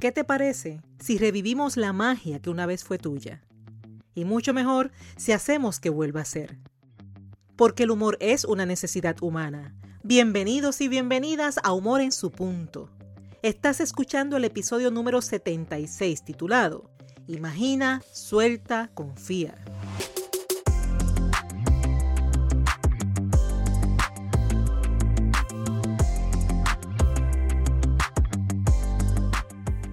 ¿Qué te parece si revivimos la magia que una vez fue tuya? Y mucho mejor si hacemos que vuelva a ser. Porque el humor es una necesidad humana. Bienvenidos y bienvenidas a Humor en su punto. Estás escuchando el episodio número 76 titulado Imagina, suelta, confía.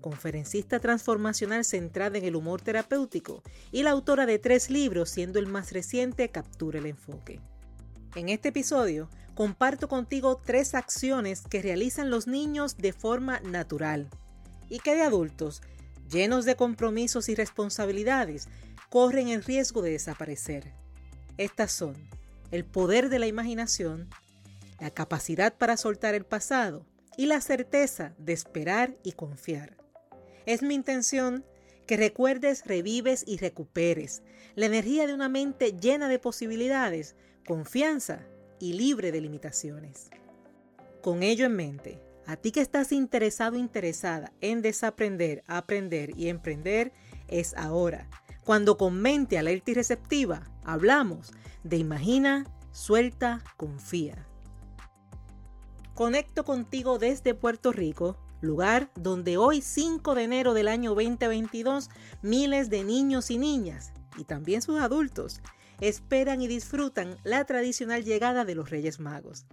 conferencista transformacional centrada en el humor terapéutico y la autora de tres libros, siendo el más reciente Captura el Enfoque. En este episodio comparto contigo tres acciones que realizan los niños de forma natural y que de adultos, llenos de compromisos y responsabilidades, corren el riesgo de desaparecer. Estas son el poder de la imaginación, la capacidad para soltar el pasado y la certeza de esperar y confiar. Es mi intención que recuerdes, revives y recuperes la energía de una mente llena de posibilidades, confianza y libre de limitaciones. Con ello en mente, a ti que estás interesado interesada en desaprender, aprender y emprender, es ahora, cuando con mente alerta y receptiva hablamos de imagina, suelta, confía. Conecto contigo desde Puerto Rico, lugar donde hoy 5 de enero del año 2022 miles de niños y niñas, y también sus adultos, esperan y disfrutan la tradicional llegada de los Reyes Magos.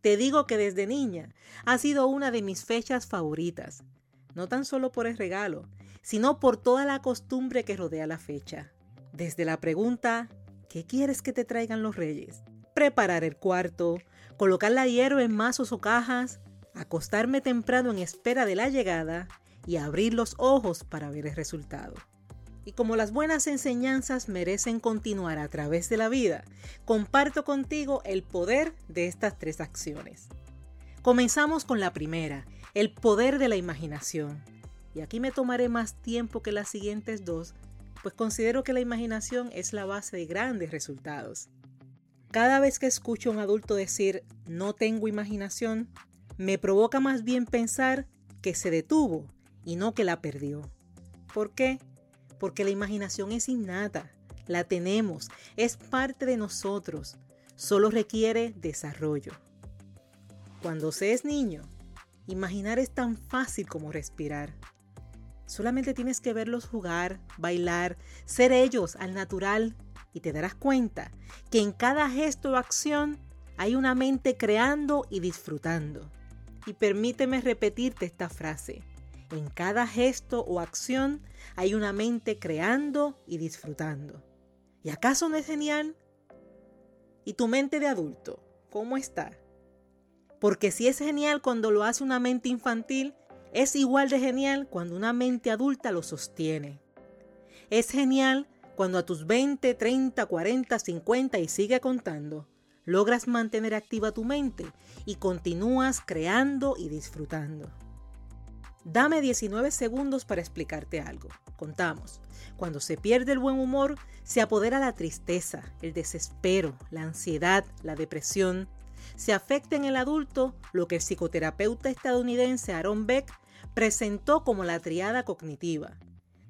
Te digo que desde niña ha sido una de mis fechas favoritas, no tan solo por el regalo, sino por toda la costumbre que rodea la fecha. Desde la pregunta, ¿qué quieres que te traigan los reyes? Preparar el cuarto, colocar la hierba en mazos o cajas, acostarme temprano en espera de la llegada y abrir los ojos para ver el resultado. Y como las buenas enseñanzas merecen continuar a través de la vida, comparto contigo el poder de estas tres acciones. Comenzamos con la primera, el poder de la imaginación. Y aquí me tomaré más tiempo que las siguientes dos, pues considero que la imaginación es la base de grandes resultados. Cada vez que escucho a un adulto decir no tengo imaginación, me provoca más bien pensar que se detuvo y no que la perdió. ¿Por qué? Porque la imaginación es innata, la tenemos, es parte de nosotros, solo requiere desarrollo. Cuando se es niño, imaginar es tan fácil como respirar. Solamente tienes que verlos jugar, bailar, ser ellos al natural y te darás cuenta que en cada gesto o acción hay una mente creando y disfrutando. Y permíteme repetirte esta frase. En cada gesto o acción hay una mente creando y disfrutando. ¿Y acaso no es genial? ¿Y tu mente de adulto? ¿Cómo está? Porque si es genial cuando lo hace una mente infantil, es igual de genial cuando una mente adulta lo sostiene. Es genial cuando a tus 20, 30, 40, 50 y sigue contando, logras mantener activa tu mente y continúas creando y disfrutando. Dame 19 segundos para explicarte algo. Contamos. Cuando se pierde el buen humor, se apodera la tristeza, el desespero, la ansiedad, la depresión. Se afecta en el adulto lo que el psicoterapeuta estadounidense Aaron Beck presentó como la triada cognitiva,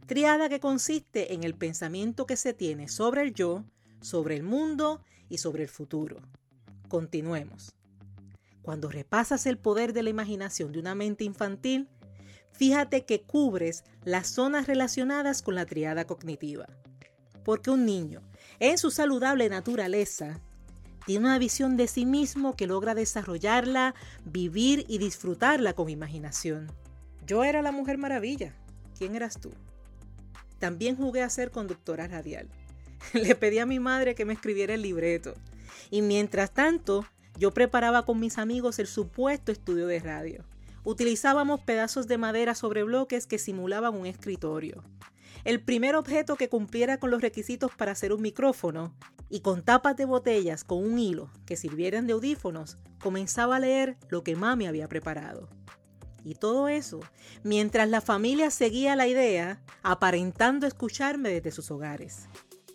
Triada que consiste en el pensamiento que se tiene sobre el yo, sobre el mundo y sobre el futuro. Continuemos. Cuando repasas el poder de la imaginación de una mente infantil, fíjate que cubres las zonas relacionadas con la triada cognitiva. Porque un niño, en su saludable naturaleza, tiene una visión de sí mismo que logra desarrollarla, vivir y disfrutarla con imaginación. Yo era la mujer maravilla. ¿Quién eras tú? También jugué a ser conductora radial. Le pedí a mi madre que me escribiera el libreto. Y mientras tanto, yo preparaba con mis amigos el supuesto estudio de radio. utilizábamos pedazos de madera sobre bloques que simulaban un escritorio. El primer objeto que cumpliera con los requisitos para hacer un micrófono y con tapas de botellas con un hilo que sirvieran de audífonos, comenzaba a leer lo que mami había preparado. Y todo eso, mientras la familia seguía la idea, aparentando escucharme desde sus hogares.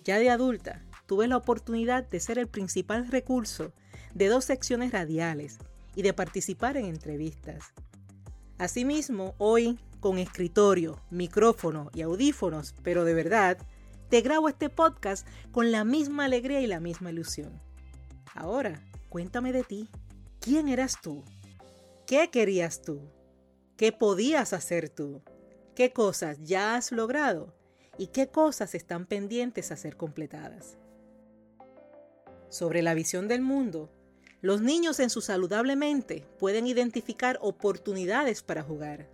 Ya de adulta, tuve la oportunidad de ser el principal recurso de dos secciones radiales y de participar en entrevistas. Asimismo, hoy, con escritorio, micrófono y audífonos, pero de verdad, te grabo este podcast con la misma alegría y la misma ilusión. Ahora, cuéntame de ti. ¿Quién eras tú? ¿Qué querías tú? ¿Qué podías hacer tú? ¿Qué cosas ya has logrado? ¿Y qué cosas están pendientes a ser completadas? Sobre la visión del mundo, los niños en su saludable mente pueden identificar oportunidades para jugar.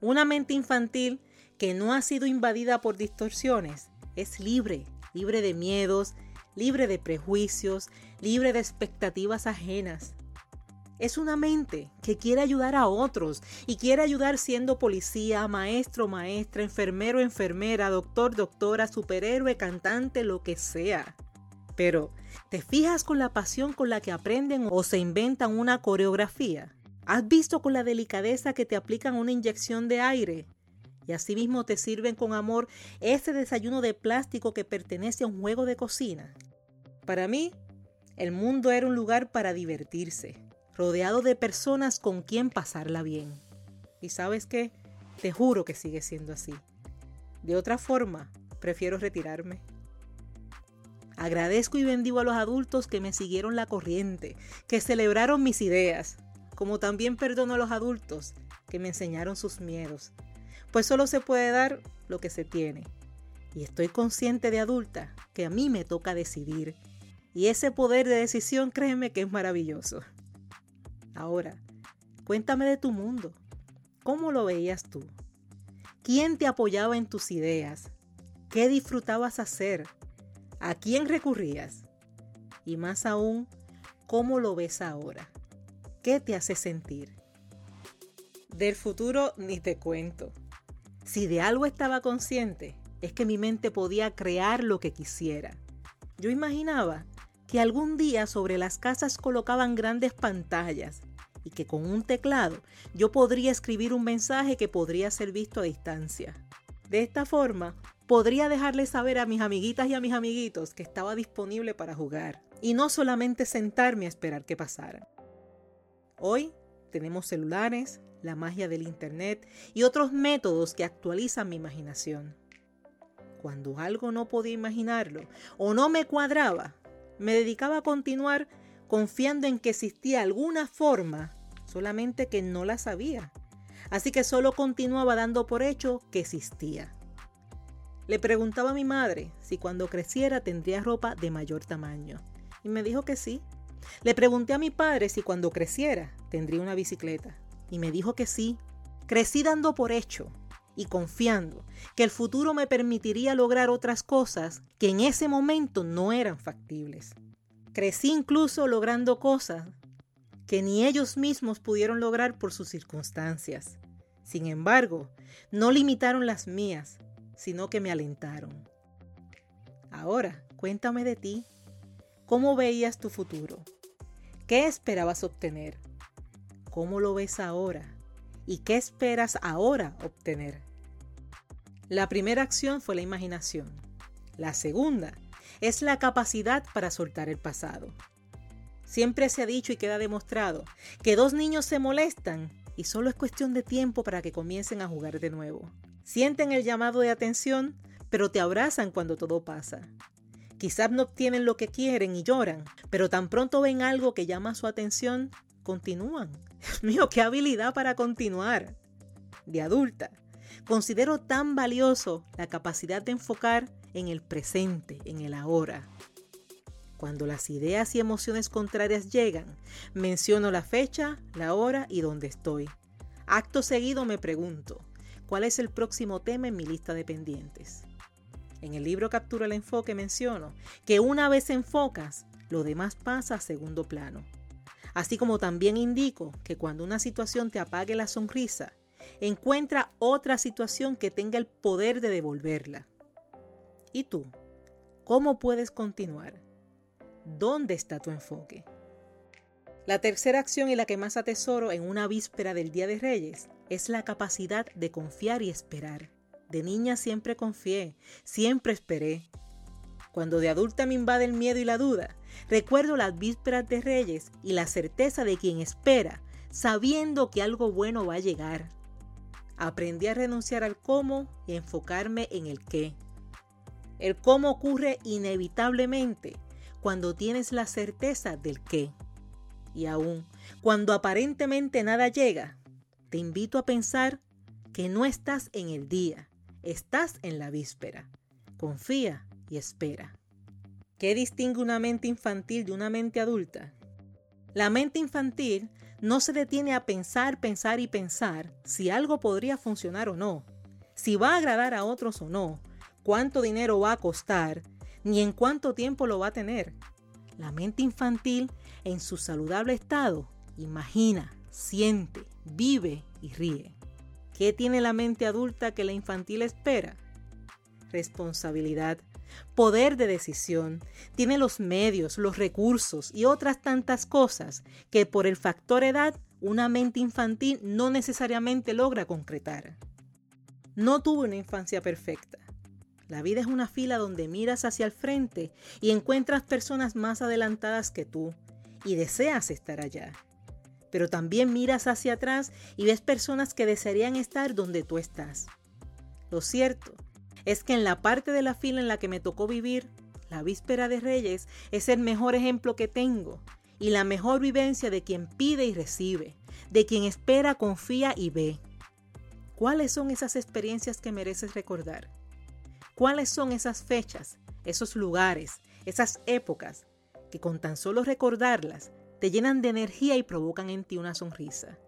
Una mente infantil que no ha sido invadida por distorsiones es libre, libre de miedos, libre de prejuicios, libre de expectativas ajenas. Es una mente que quiere ayudar a otros y quiere ayudar siendo policía, maestro, maestra, enfermero, enfermera, doctor, doctora, superhéroe, cantante, lo que sea. Pero, ¿te fijas con la pasión con la que aprenden o se inventan una coreografía? ¿Has visto con la delicadeza que te aplican una inyección de aire? Y asimismo te sirven con amor ese desayuno de plástico que pertenece a un juego de cocina. Para mí, el mundo era un lugar para divertirse rodeado de personas con quien pasarla bien. Y sabes qué, te juro que sigue siendo así. De otra forma, prefiero retirarme. Agradezco y bendigo a los adultos que me siguieron la corriente, que celebraron mis ideas, como también perdono a los adultos que me enseñaron sus miedos, pues solo se puede dar lo que se tiene. Y estoy consciente de adulta que a mí me toca decidir, y ese poder de decisión créeme que es maravilloso. Ahora, cuéntame de tu mundo. ¿Cómo lo veías tú? ¿Quién te apoyaba en tus ideas? ¿Qué disfrutabas hacer? ¿A quién recurrías? Y más aún, ¿cómo lo ves ahora? ¿Qué te hace sentir? Del futuro ni te cuento. Si de algo estaba consciente, es que mi mente podía crear lo que quisiera. Yo imaginaba que algún día sobre las casas colocaban grandes pantallas que con un teclado yo podría escribir un mensaje que podría ser visto a distancia. De esta forma, podría dejarles saber a mis amiguitas y a mis amiguitos que estaba disponible para jugar y no solamente sentarme a esperar que pasara. Hoy tenemos celulares, la magia del Internet y otros métodos que actualizan mi imaginación. Cuando algo no podía imaginarlo o no me cuadraba, me dedicaba a continuar confiando en que existía alguna forma solamente que no la sabía. Así que solo continuaba dando por hecho que existía. Le preguntaba a mi madre si cuando creciera tendría ropa de mayor tamaño. Y me dijo que sí. Le pregunté a mi padre si cuando creciera tendría una bicicleta. Y me dijo que sí. Crecí dando por hecho y confiando que el futuro me permitiría lograr otras cosas que en ese momento no eran factibles. Crecí incluso logrando cosas que ni ellos mismos pudieron lograr por sus circunstancias. Sin embargo, no limitaron las mías, sino que me alentaron. Ahora, cuéntame de ti. ¿Cómo veías tu futuro? ¿Qué esperabas obtener? ¿Cómo lo ves ahora? ¿Y qué esperas ahora obtener? La primera acción fue la imaginación. La segunda es la capacidad para soltar el pasado. Siempre se ha dicho y queda demostrado que dos niños se molestan y solo es cuestión de tiempo para que comiencen a jugar de nuevo. Sienten el llamado de atención, pero te abrazan cuando todo pasa. Quizás no obtienen lo que quieren y lloran, pero tan pronto ven algo que llama su atención, continúan. Mío, qué habilidad para continuar. De adulta, considero tan valioso la capacidad de enfocar en el presente, en el ahora. Cuando las ideas y emociones contrarias llegan, menciono la fecha, la hora y dónde estoy. Acto seguido me pregunto, ¿cuál es el próximo tema en mi lista de pendientes? En el libro Captura el Enfoque menciono que una vez enfocas, lo demás pasa a segundo plano. Así como también indico que cuando una situación te apague la sonrisa, encuentra otra situación que tenga el poder de devolverla. ¿Y tú? ¿Cómo puedes continuar? ¿Dónde está tu enfoque? La tercera acción y la que más atesoro en una víspera del Día de Reyes es la capacidad de confiar y esperar. De niña siempre confié, siempre esperé. Cuando de adulta me invade el miedo y la duda, recuerdo las vísperas de Reyes y la certeza de quien espera, sabiendo que algo bueno va a llegar. Aprendí a renunciar al cómo y enfocarme en el qué. El cómo ocurre inevitablemente cuando tienes la certeza del qué. Y aún, cuando aparentemente nada llega, te invito a pensar que no estás en el día, estás en la víspera. Confía y espera. ¿Qué distingue una mente infantil de una mente adulta? La mente infantil no se detiene a pensar, pensar y pensar si algo podría funcionar o no, si va a agradar a otros o no, cuánto dinero va a costar, ni en cuánto tiempo lo va a tener. La mente infantil, en su saludable estado, imagina, siente, vive y ríe. ¿Qué tiene la mente adulta que la infantil espera? Responsabilidad, poder de decisión, tiene los medios, los recursos y otras tantas cosas que por el factor edad una mente infantil no necesariamente logra concretar. No tuvo una infancia perfecta. La vida es una fila donde miras hacia el frente y encuentras personas más adelantadas que tú y deseas estar allá. Pero también miras hacia atrás y ves personas que desearían estar donde tú estás. Lo cierto es que en la parte de la fila en la que me tocó vivir, la víspera de Reyes es el mejor ejemplo que tengo y la mejor vivencia de quien pide y recibe, de quien espera, confía y ve. ¿Cuáles son esas experiencias que mereces recordar? ¿Cuáles son esas fechas, esos lugares, esas épocas que con tan solo recordarlas te llenan de energía y provocan en ti una sonrisa?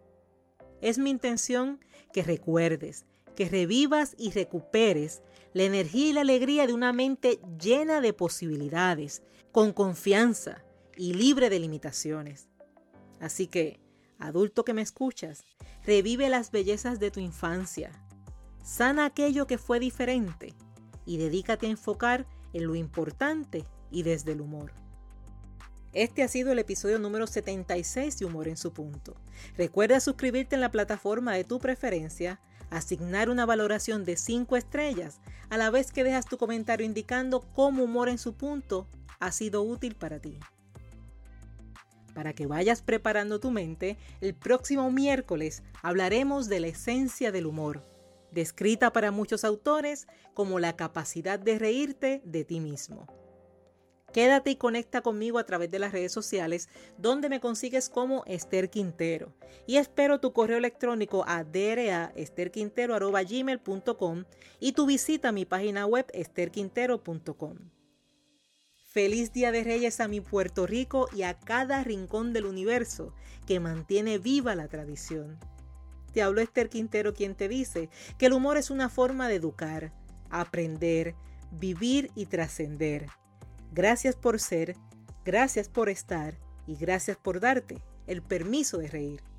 Es mi intención que recuerdes, que revivas y recuperes la energía y la alegría de una mente llena de posibilidades, con confianza y libre de limitaciones. Así que, adulto que me escuchas, revive las bellezas de tu infancia, sana aquello que fue diferente y dedícate a enfocar en lo importante y desde el humor. Este ha sido el episodio número 76 de Humor en su punto. Recuerda suscribirte en la plataforma de tu preferencia, asignar una valoración de 5 estrellas, a la vez que dejas tu comentario indicando cómo Humor en su punto ha sido útil para ti. Para que vayas preparando tu mente, el próximo miércoles hablaremos de la esencia del humor descrita para muchos autores como la capacidad de reírte de ti mismo. Quédate y conecta conmigo a través de las redes sociales donde me consigues como Esther Quintero y espero tu correo electrónico a draesterquintero.gmail.com y tu visita a mi página web esterquintero.com. Feliz Día de Reyes a mi Puerto Rico y a cada rincón del universo que mantiene viva la tradición. Te habló Esther Quintero quien te dice que el humor es una forma de educar, aprender, vivir y trascender. Gracias por ser, gracias por estar y gracias por darte el permiso de reír.